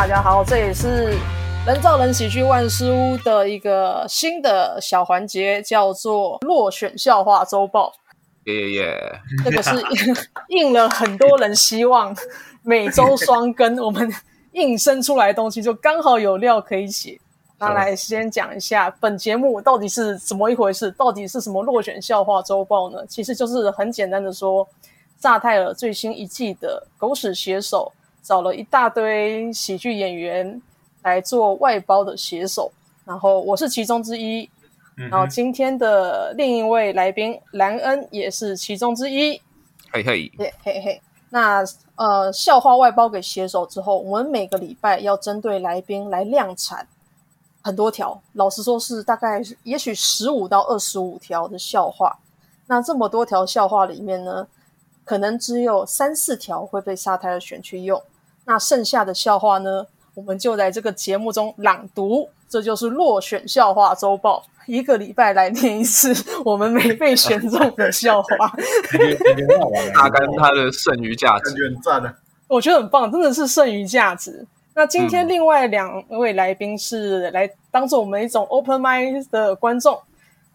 大家好，这也是人造人喜剧万事屋的一个新的小环节，叫做落选笑话周报。耶耶耶！这个是 应了很多人希望，每周双更，我们硬生出来的东西就刚好有料可以写。那来先讲一下本节目到底是怎么一回事，到底是什么落选笑话周报呢？其实就是很简单的说，萨泰尔最新一季的狗屎写手。找了一大堆喜剧演员来做外包的写手，然后我是其中之一。嗯、然后今天的另一位来宾兰恩也是其中之一。嘿嘿，嘿嘿嘿。那呃，笑话外包给写手之后，我们每个礼拜要针对来宾来量产很多条，老实说是大概也许十五到二十五条的笑话。那这么多条笑话里面呢，可能只有三四条会被沙泰尔选去用。那剩下的笑话呢，我们就在这个节目中朗读，这就是落选笑话周报，一个礼拜来念一次我们没被选中的笑话。他跟他的剩余价值，很赞的，我觉得很棒，真的是剩余价值。那今天另外两位来宾是来当做我们一种 open mind 的观众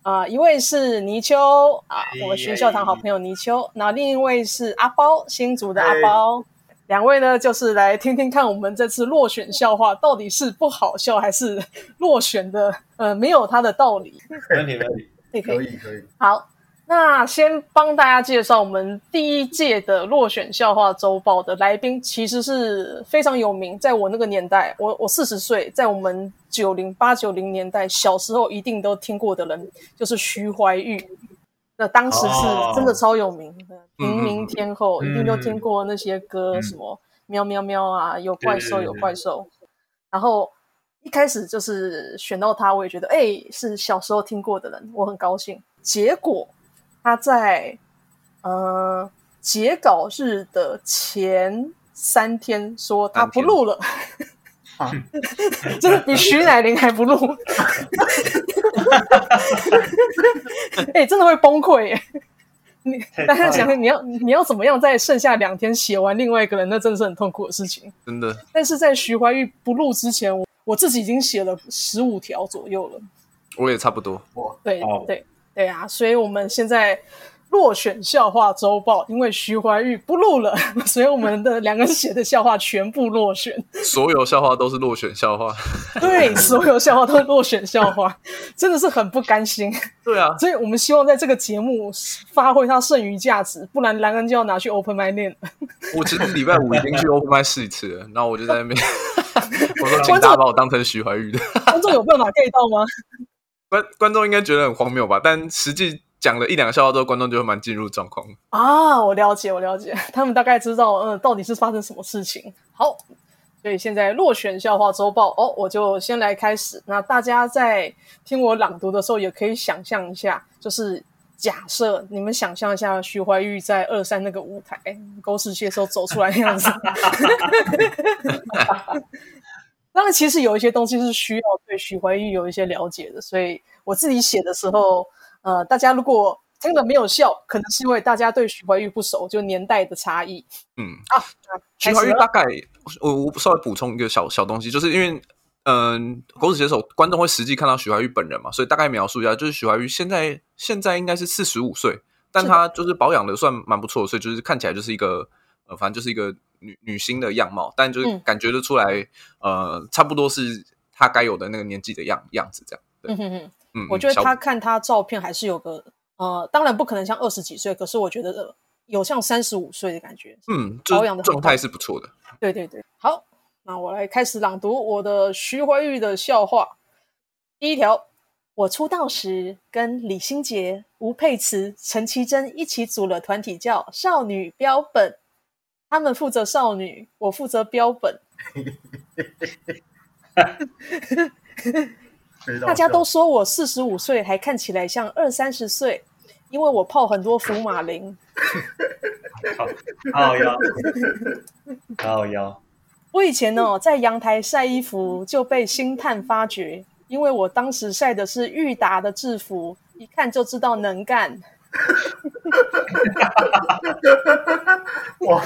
啊、呃，一位是泥鳅啊，我们学校堂好朋友泥鳅，那另一位是阿包，新竹的阿包。两位呢，就是来听听看我们这次落选笑话到底是不好笑，还是落选的呃没有它的道理。没问题，没问题，可以，可以。好，那先帮大家介绍我们第一届的落选笑话周报的来宾，其实是非常有名，在我那个年代，我我四十岁，在我们九零八九零年代小时候一定都听过的人，就是徐怀钰。那当时是真的超有名的，平民天后，嗯、一定都听过那些歌，嗯、什么喵喵喵啊，有怪兽有怪兽。然后一开始就是选到他，我也觉得，哎，是小时候听过的人，我很高兴。结果他在呃截稿日的前三天说他不录了。啊，真 的比徐乃麟还不录，哎、欸，真的会崩溃耶！你大家想想，你要你要怎么样在剩下两天写完另外一个人？那真的是很痛苦的事情，真的。但是在徐怀钰不录之前，我我自己已经写了十五条左右了。我也差不多。对对对啊！所以我们现在。落选笑话周报，因为徐怀钰不录了，所以我们的两个写的笑话全部落选。所有笑话都是落选笑话。对，所有笑话都是落选笑话，真的是很不甘心。对啊，所以我们希望在这个节目发挥它剩余价值，不然兰恩就要拿去 Open My Name。我其实礼拜五已经去 Open Mic 试一次了，然后我就在那边，我说请大家把我当成徐怀钰的。观众有办法 get 到吗？观观众应该觉得很荒谬吧，但实际。讲了一两个笑话之后，观众就会蛮进入状况啊！我了解，我了解，他们大概知道，嗯，到底是发生什么事情。好，所以现在落选笑话周报哦，我就先来开始。那大家在听我朗读的时候，也可以想象一下，就是假设你们想象一下徐怀钰在二三那个舞台狗屎蟹时候走出来的样子。当然，其实有一些东西是需要对徐怀钰有一些了解的，所以我自己写的时候。呃，大家如果听了没有笑，可能是因为大家对徐怀钰不熟，就年代的差异。嗯啊，徐怀钰大概我我稍微补充一个小小东西，就是因为嗯，呃、狗子写手观众会实际看到徐怀钰本人嘛，所以大概描述一下，就是徐怀钰现在现在应该是四十五岁，但他就是保养的算蛮不错，所以就是看起来就是一个呃，反正就是一个女女星的样貌，但就是感觉得出来，嗯、呃，差不多是她该有的那个年纪的样样子，这样。对。嗯哼哼嗯，我觉得她看她照片还是有个呃，当然不可能像二十几岁，可是我觉得有像三十五岁的感觉。嗯，保养的状态是不错的。对对对，好，那我来开始朗读我的徐怀钰的笑话。第一条，我出道时跟李心洁、吴佩慈、陈绮贞一起组了团体，叫少女标本。他们负责少女，我负责标本。大家都说我四十五岁还看起来像二三十岁，因为我泡很多福马林。好腰，好腰。我以前呢，在阳台晒衣服就被星探发觉，因为我当时晒的是裕达的制服，一看就知道能干。哇！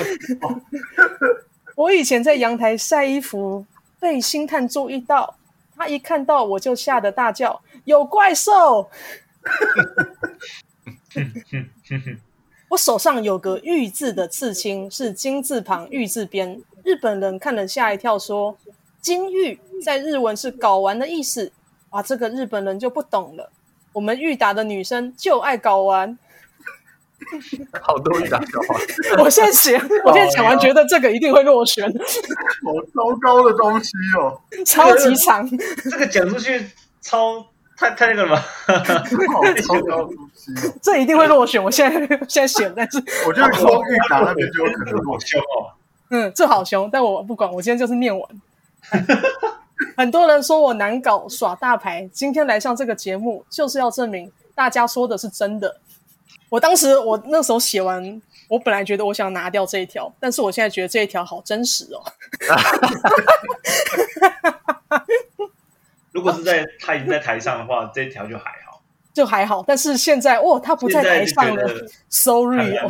我以前在阳台晒衣服。被星探注意到，他一看到我就吓得大叫：“有怪兽！”我手上有个“玉”字的刺青，是金字旁玉字边。日本人看了吓一跳，说：“金玉在日文是搞完的意思。”啊，这个日本人就不懂了。我们裕达的女生就爱睾丸。好多裕达笑话。我现在写，我现在讲完，觉得这个一定会落选。好糟糕的东西哦，超级长。这个讲出去超太太那个了吗？好糟糕的东西哦，这一定会落选。我现在现在选，但是我觉得说裕达那边就有可能落选哦。嗯，这好凶，但我不管，我今天就是念完。很多人说我难搞，耍大牌，今天来上这个节目就是要证明大家说的是真的。我当时我那时候写完，我本来觉得我想拿掉这一条，但是我现在觉得这一条好真实哦。如果是在他已经在台上的话，这一条就还好，就还好。但是现在哦，他不在台上了，sorry 哦。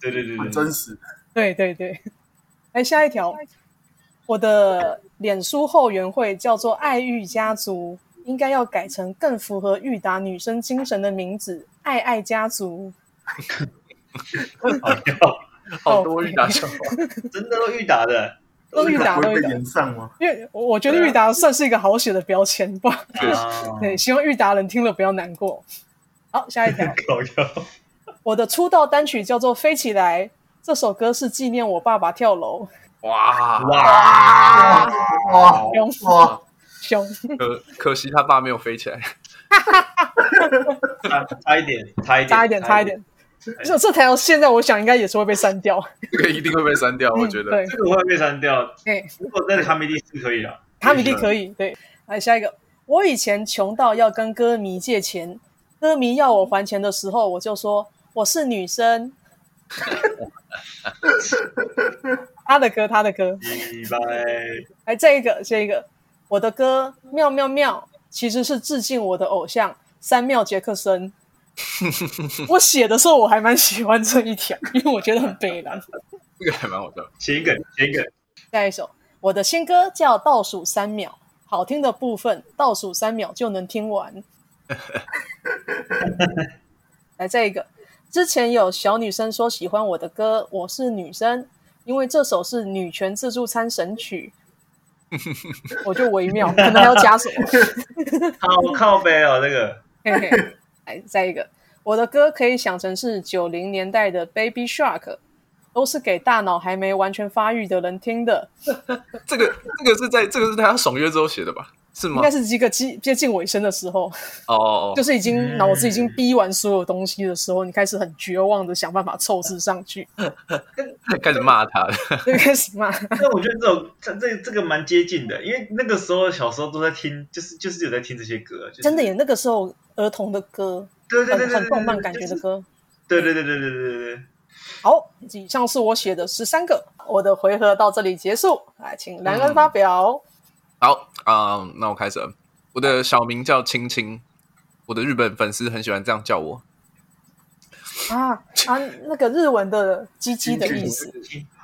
对对对，很真实。对对对。来下一条，我的脸书后援会叫做爱玉家族，应该要改成更符合裕达女生精神的名字——爱爱家族。好多裕达笑话，真的都裕达的，都裕达都裕达。因为我觉得裕达算是一个好写的标签吧。对，希望裕达人听了不要难过。好，下一条，我的出道单曲叫做《飞起来》。这首歌是纪念我爸爸跳楼。哇哇哇！凶哇凶！可可惜他爸没有飞起来。差一点，差一点，差一点，差一点。这这条现在我想应该也是会被删掉。这 个一定会被删掉，我觉得。对，这个会被删掉。哎，如果在卡米蒂是可以的。卡米蒂可以。对，来下一个。我以前穷到要跟歌迷借钱，歌迷要我还钱的时候，我就说我是女生。他的歌，他的歌。来，这一个，这一个，我的歌妙妙妙，其实是致敬我的偶像三妙杰克森。我写的时候我还蛮喜欢这一条，因为我觉得很悲凉。这个还蛮好笑。谐音梗，谐音梗。下一首，我的新歌叫《倒数三秒》，好听的部分倒数三秒就能听完。来，这一个。之前有小女生说喜欢我的歌，我是女生，因为这首是女权自助餐神曲，我就微妙，可能还要加什么？好靠背哦，这个。嘿嘿，来再一个，我的歌可以想成是九零年代的 Baby Shark，都是给大脑还没完全发育的人听的。这个这个是在这个是他爽约之后写的吧？是吗？应该是一个接接近尾声的时候，哦，oh. 就是已经脑子已经逼完所有东西的时候，你开始很绝望的想办法凑字上去，开始骂他了，对，开始骂。那我觉得这种这这这个蛮接近的，因为那个时候小时候都在听，就是就是有在听这些歌，就是、真的耶。那个时候儿童的歌，对对对，对，很动漫感觉的歌，对对对对对对对。好，以上是我写的十三个，我的回合到这里结束，来，请兰恩发表。嗯好啊、呃，那我开始了。我的小名叫青青，我的日本粉丝很喜欢这样叫我。啊啊，那个日文的“鸡鸡”的意思。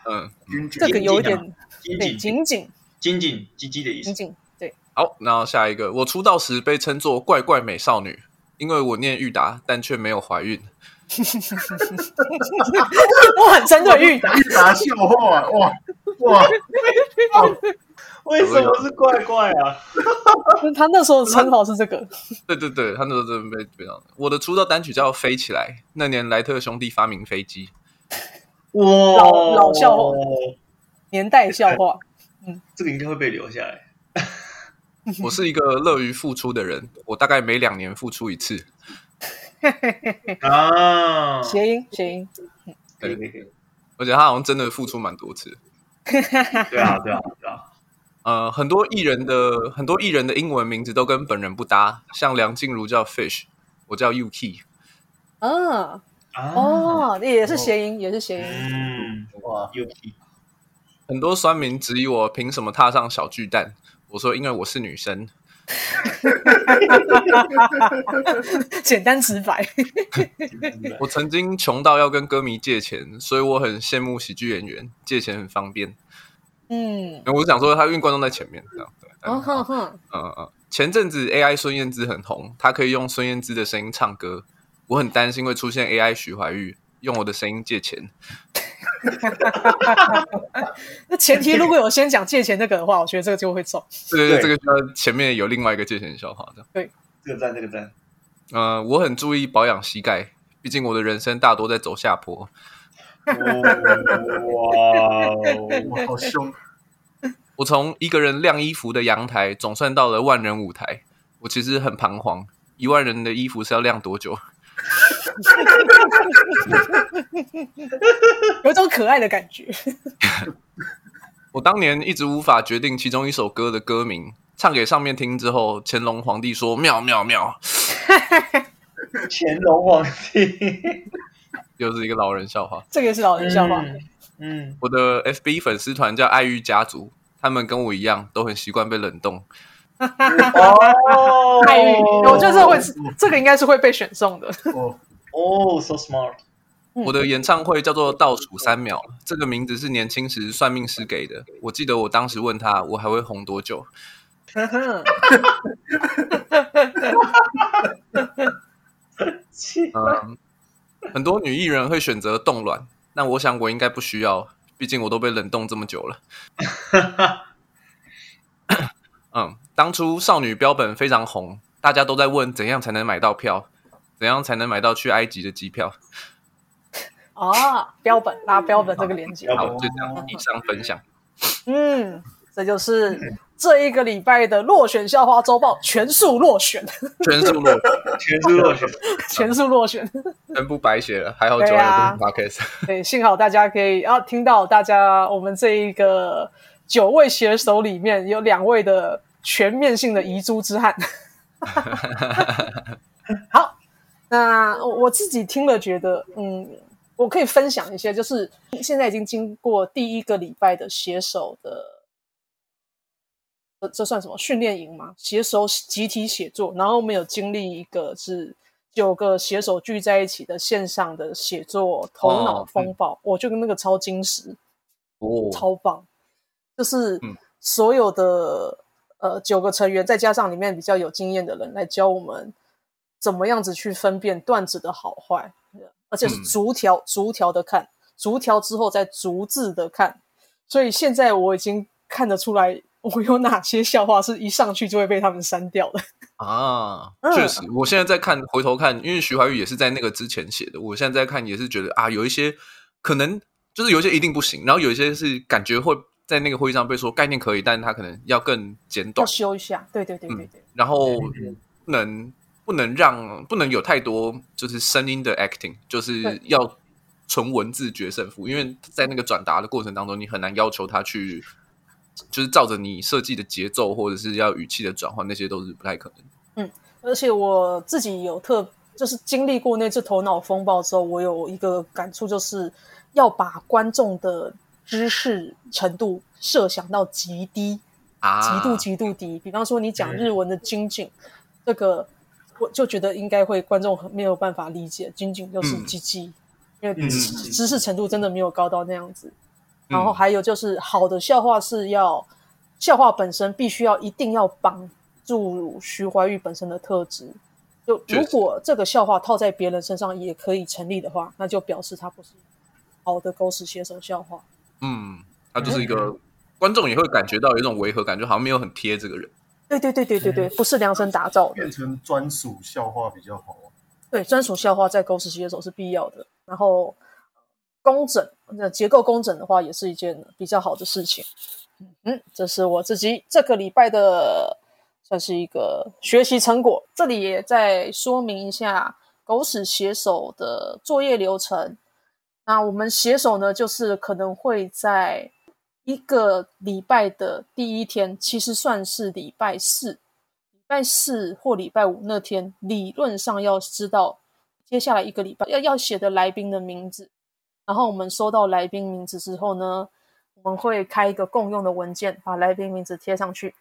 嗯，这个有点紧紧紧紧紧鸡鸡的意思。紧紧对。好，然后下一个，我出道时被称作“怪怪美少女”，因为我念裕达，但却没有怀孕。我很针对裕达。裕达笑话，哇哇。为什么是怪怪啊？他那时候的称号是这个。对对对，他那时候真的被非常。我的出道单曲叫《飞起来》，那年莱特兄弟发明飞机。哇，老老笑话，年代笑话。嗯，这个应该会被留下来。我是一个乐于付出的人，我大概每两年付出一次。啊，谐音谐音。对对对，而且他好像真的付出蛮多次。对啊对啊对啊。呃，很多艺人的很多艺人的英文名字都跟本人不搭，像梁静茹叫 Fish，我叫 Yuki。啊，哦，也是谐音，也是谐音。嗯，哇，Yuki。很多酸民质疑我凭什么踏上小巨蛋，我说因为我是女生。简单直白。我曾经穷到要跟歌迷借钱，所以我很羡慕喜剧演员，借钱很方便。嗯，我是想说他因为观众在前面这样对。嗯嗯嗯嗯。前阵子 AI 孙燕姿很红，他可以用孙燕姿的声音唱歌，我很担心会出现 AI 徐怀钰用我的声音借钱。那前提如果有先讲借钱那个的话，我觉得这个就会中。对对对，这个需要前面有另外一个借钱笑话的。对，这个赞，这个赞。呃，我很注意保养膝盖，毕竟我的人生大多在走下坡。哇，哇，好凶！我从一个人晾衣服的阳台，总算到了万人舞台。我其实很彷徨，一万人的衣服是要晾多久？有一种可爱的感觉。我当年一直无法决定其中一首歌的歌名，唱给上面听之后，乾隆皇帝说：“妙妙妙。” 乾隆皇帝又是一个老人笑话。这个是老人笑话。嗯，嗯我的 FB 粉丝团叫爱玉家族。他们跟我一样，都很习惯被冷冻。哦，爱玉，我觉得这会，这个应该是会被选中的。哦哦，so smart。我的演唱会叫做《倒数三秒》，这个名字是年轻时算命师给的。我记得我当时问他，我还会红多久？嗯，很多女艺人会选择冻卵，但我想我应该不需要。毕竟我都被冷冻这么久了。嗯，当初少女标本非常红，大家都在问怎样才能买到票，怎样才能买到去埃及的机票。啊、哦，标本拉标本这个连接，好，就这样以上分享。嗯，这就是这一个礼拜的落选校花周报全数落选，全数落，全数落选，全数落选，全部白写了。还好九月不发 case。对，幸好大家可以啊，听到大家我们这一个九位写手里面有两位的全面性的遗珠之憾。好，那我自己听了觉得，嗯。我可以分享一些，就是现在已经经过第一个礼拜的写手的，这这算什么？训练营吗？携手集体写作，然后我们有经历一个是九个携手聚在一起的线上的写作头脑风暴，哦嗯、我就跟那个超精实，哦，超棒，就是所有的、嗯、呃九个成员，再加上里面比较有经验的人来教我们怎么样子去分辨段子的好坏。而且是逐条、嗯、逐条的看，逐条之后再逐字的看，所以现在我已经看得出来，我有哪些笑话是一上去就会被他们删掉的啊！确实，我现在在看，回头看，因为徐怀钰也是在那个之前写的，我现在在看也是觉得啊，有一些可能就是有一些一定不行，然后有一些是感觉会在那个会议上被说概念可以，但是他可能要更简短，要修一下。对对对对对，嗯、然后不能。不能让不能有太多就是声音的 acting，就是要纯文字决胜负，因为在那个转达的过程当中，你很难要求他去就是照着你设计的节奏或者是要语气的转换，那些都是不太可能。嗯，而且我自己有特就是经历过那次头脑风暴之后，我有一个感触，就是要把观众的知识程度设想到极低啊，极度极度低。比方说你讲日文的精进，嗯、这个。我就觉得应该会观众没有办法理解，仅仅就是鸡鸡，嗯、因为知识程度真的没有高到那样子。嗯、然后还有就是，好的笑话是要笑话本身必须要一定要绑住徐怀钰本身的特质。就如果这个笑话套在别人身上也可以成立的话，那就表示他不是好的狗屎写手笑话。嗯，他就是一个、嗯、观众也会感觉到有一种违和感，就好像没有很贴这个人。对对对对对对，不是量身打造的，变成专属笑话比较好啊。对，专属笑话在狗屎写手是必要的。然后工整，那结构工整的话，也是一件比较好的事情。嗯，这是我自己这个礼拜的算是一个学习成果。这里也再说明一下狗屎写手的作业流程。那我们写手呢，就是可能会在。一个礼拜的第一天，其实算是礼拜四，礼拜四或礼拜五那天，理论上要知道接下来一个礼拜要要写的来宾的名字。然后我们收到来宾名字之后呢，我们会开一个共用的文件，把来宾名字贴上去。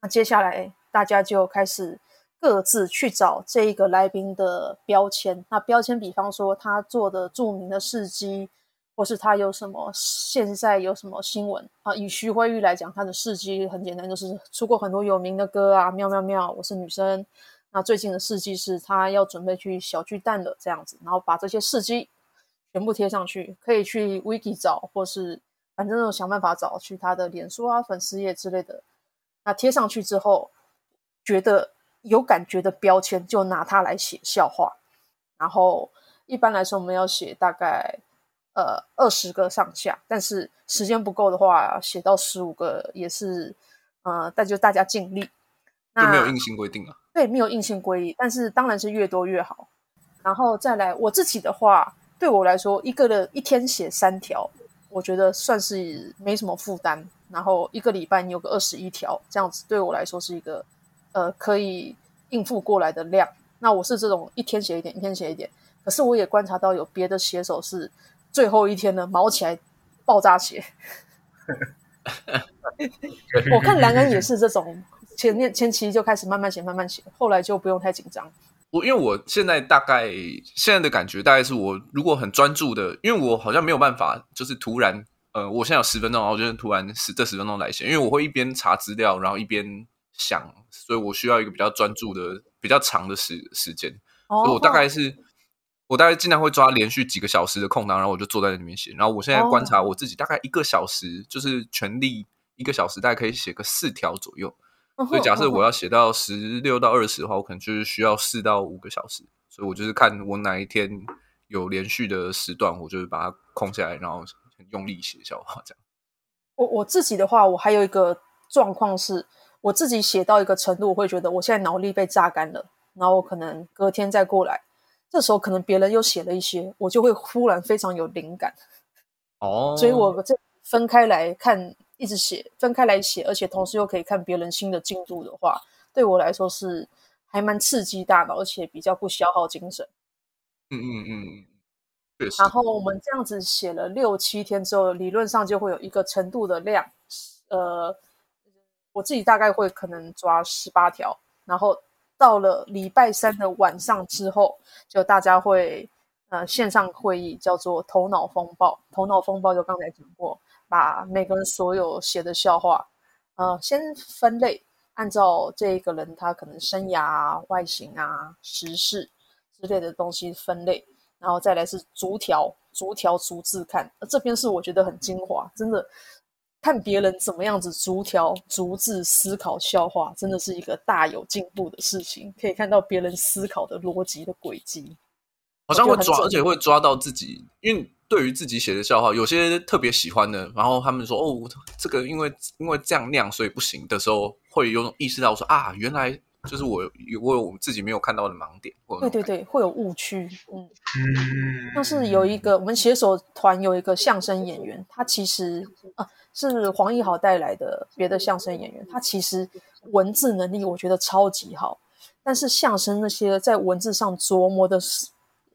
那接下来大家就开始各自去找这一个来宾的标签。那标签，比方说他做的著名的事迹。或是他有什么现在有什么新闻啊？以徐怀钰来讲，他的事迹很简单，就是出过很多有名的歌啊，妙妙妙，我是女生。那最近的事迹是他要准备去小巨蛋了，这样子，然后把这些事迹全部贴上去，可以去 Wiki 找，或是反正想办法找去他的脸书啊、粉丝页之类的。那贴上去之后，觉得有感觉的标签就拿它来写笑话，然后一般来说我们要写大概。呃，二十个上下，但是时间不够的话，写到十五个也是，呃，但就大家尽力。就没有硬性规定啊？对，没有硬性规定，但是当然是越多越好。然后再来，我自己的话，对我来说，一个的一天写三条，我觉得算是没什么负担。然后一个礼拜你有个二十一条，这样子对我来说是一个呃可以应付过来的量。那我是这种一天写一点，一天写一点。可是我也观察到有别的写手是。最后一天呢，毛起来爆炸写。我看兰恩也是这种，前面前期就开始慢慢写，慢慢写，后来就不用太紧张。我因为我现在大概现在的感觉，大概是我如果很专注的，因为我好像没有办法，就是突然，呃，我现在有十分钟，然后就是突然十这十分钟来写，因为我会一边查资料，然后一边想，所以我需要一个比较专注的、比较长的时时间，哦、所以我大概是。我大概尽量会抓连续几个小时的空档，然后我就坐在那里面写。然后我现在观察我自己，大概一个小时，oh. 就是全力一个小时，大概可以写个四条左右。Oh. 所以假设我要写到十六到二十的话，我可能就是需要四到五个小时。所以我就是看我哪一天有连续的时段，我就是把它空下来，然后很用力写笑话这样。我我自己的话，我还有一个状况是，我自己写到一个程度，我会觉得我现在脑力被榨干了，然后我可能隔天再过来。这时候可能别人又写了一些，我就会忽然非常有灵感 哦，所以我这分开来看，一直写，分开来写，而且同时又可以看别人新的进度的话，对我来说是还蛮刺激大脑，而且比较不消耗精神。嗯嗯嗯，确实。然后我们这样子写了六七天之后，理论上就会有一个程度的量，呃，我自己大概会可能抓十八条，然后。到了礼拜三的晚上之后，就大家会呃线上会议，叫做头脑风暴。头脑风暴就刚才讲过，把每个人所有写的笑话，呃，先分类，按照这个人他可能生涯啊、外形啊、时事之类的东西分类，然后再来是逐条、逐条逐字看。这边是我觉得很精华，真的。看别人怎么样子逐条逐字思考笑话，真的是一个大有进步的事情。可以看到别人思考的逻辑的轨迹，好像会抓，而且会抓到自己。因为对于自己写的笑话，有些特别喜欢的，然后他们说：“哦，这个因为因为这样那样，所以不行。”的时候，会有种意识到说：“啊，原来就是我有我有自己没有看到的盲点。”对对对，会有误区。嗯，像是有一个我们写手团有一个相声演员，他其实啊。是黄义豪带来的别的相声演员，他其实文字能力我觉得超级好，但是相声那些在文字上琢磨的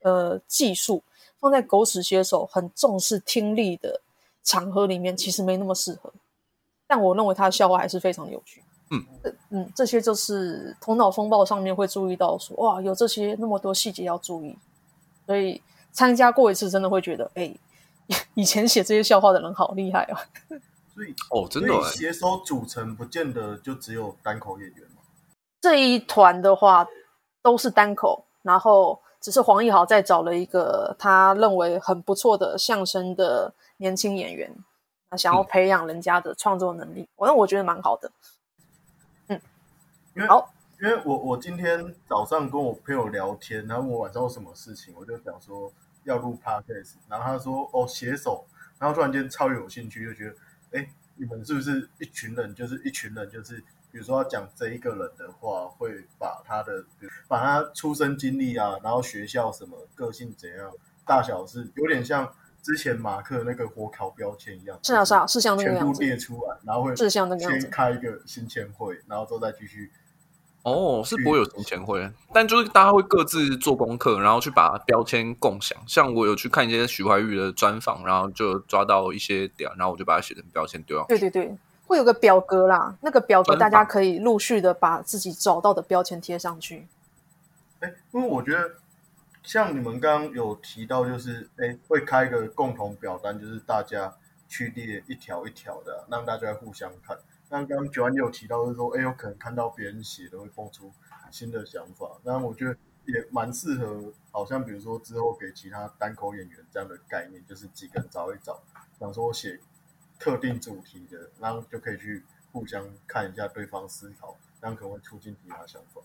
呃技术，放在狗屎写手很重视听力的场合里面，其实没那么适合。但我认为他的笑话还是非常有趣。嗯嗯，这些就是头脑风暴上面会注意到说，哇，有这些那么多细节要注意，所以参加过一次真的会觉得，哎。以前写这些笑话的人好厉害哦！所以哦，真的，欸，写手组成不见得就只有单口演员吗？这一团的话都是单口，然后只是黄义豪在找了一个他认为很不错的相声的年轻演员，他想要培养人家的创作能力，嗯，我那我觉得蛮好的。嗯，因为好，因为我我今天早上跟我朋友聊天，然后我晚上有什么事情，我就想说。要录 podcast，然后他说：“哦，携手。”然后突然间超有兴趣，就觉得：“哎，你们是不是一群人？就是一群人，就是比如说要讲这一个人的话，会把他的，比如把他出生经历啊，然后学校什么，个性怎样，大小是有点像之前马克那个火烤标签一样。是啊，是啊，是像那个样子，全部列出来，然后会是像那个样子，先开一个新签会，然后之后再继续。”哦，是不会有行前会，但就是大家会各自做功课，然后去把标签共享。像我有去看一些徐怀钰的专访，然后就抓到一些点，然后我就把它写成标签丢上。对对对，会有个表格啦，那个表格大家可以陆续的把自己找到的标签贴上去。哎，因为我觉得像你们刚刚有提到，就是哎，会开一个共同表单，就是大家去列一条一条的，让大家互相看。那刚刚 Joanne 有提到，就是说，哎，有可能看到别人写的会蹦出新的想法。那我觉得也蛮适合，好像比如说之后给其他单口演员这样的概念，就是几个人找一找，想说写特定主题的，然后就可以去互相看一下对方思考，这样可能会促进其他想法。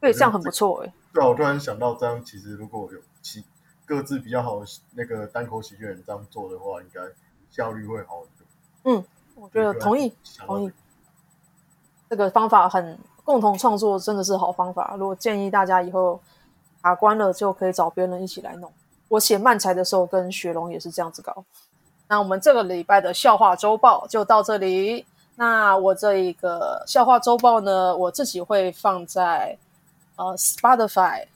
对，这样很不错哎。对啊，我突然想到，这样其实如果有其各自比较好的那个单口喜剧人这样做的话，应该效率会好很多。嗯，我觉得同意，同意。这个。方法很共同创作，真的是好方法。如果建议大家以后卡关了，就可以找别人一起来弄。我写漫才的时候，跟雪龙也是这样子搞。那我们这个礼拜的笑话周报就到这里。那我这一个笑话周报呢，我自己会放在。呃，Spotify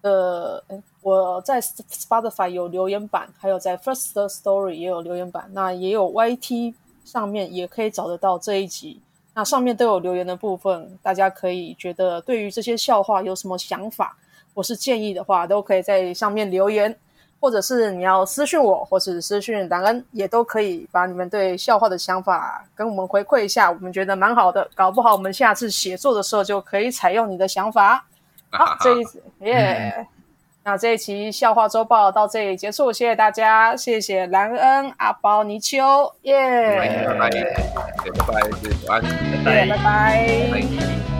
的，我在 Spotify 有留言板，还有在 First Story 也有留言板，那也有 YT 上面也可以找得到这一集，那上面都有留言的部分，大家可以觉得对于这些笑话有什么想法，或是建议的话，都可以在上面留言。或者是你要私讯我，或是私讯兰恩，也都可以把你们对笑话的想法跟我们回馈一下，我们觉得蛮好的，搞不好我们下次写作的时候就可以采用你的想法。好，这一次耶，嗯、那这一期笑话周报到这里结束，谢谢大家，谢谢兰恩、阿包、泥鳅，耶，拜拜，拜拜，谢谢安，拜拜。拜拜。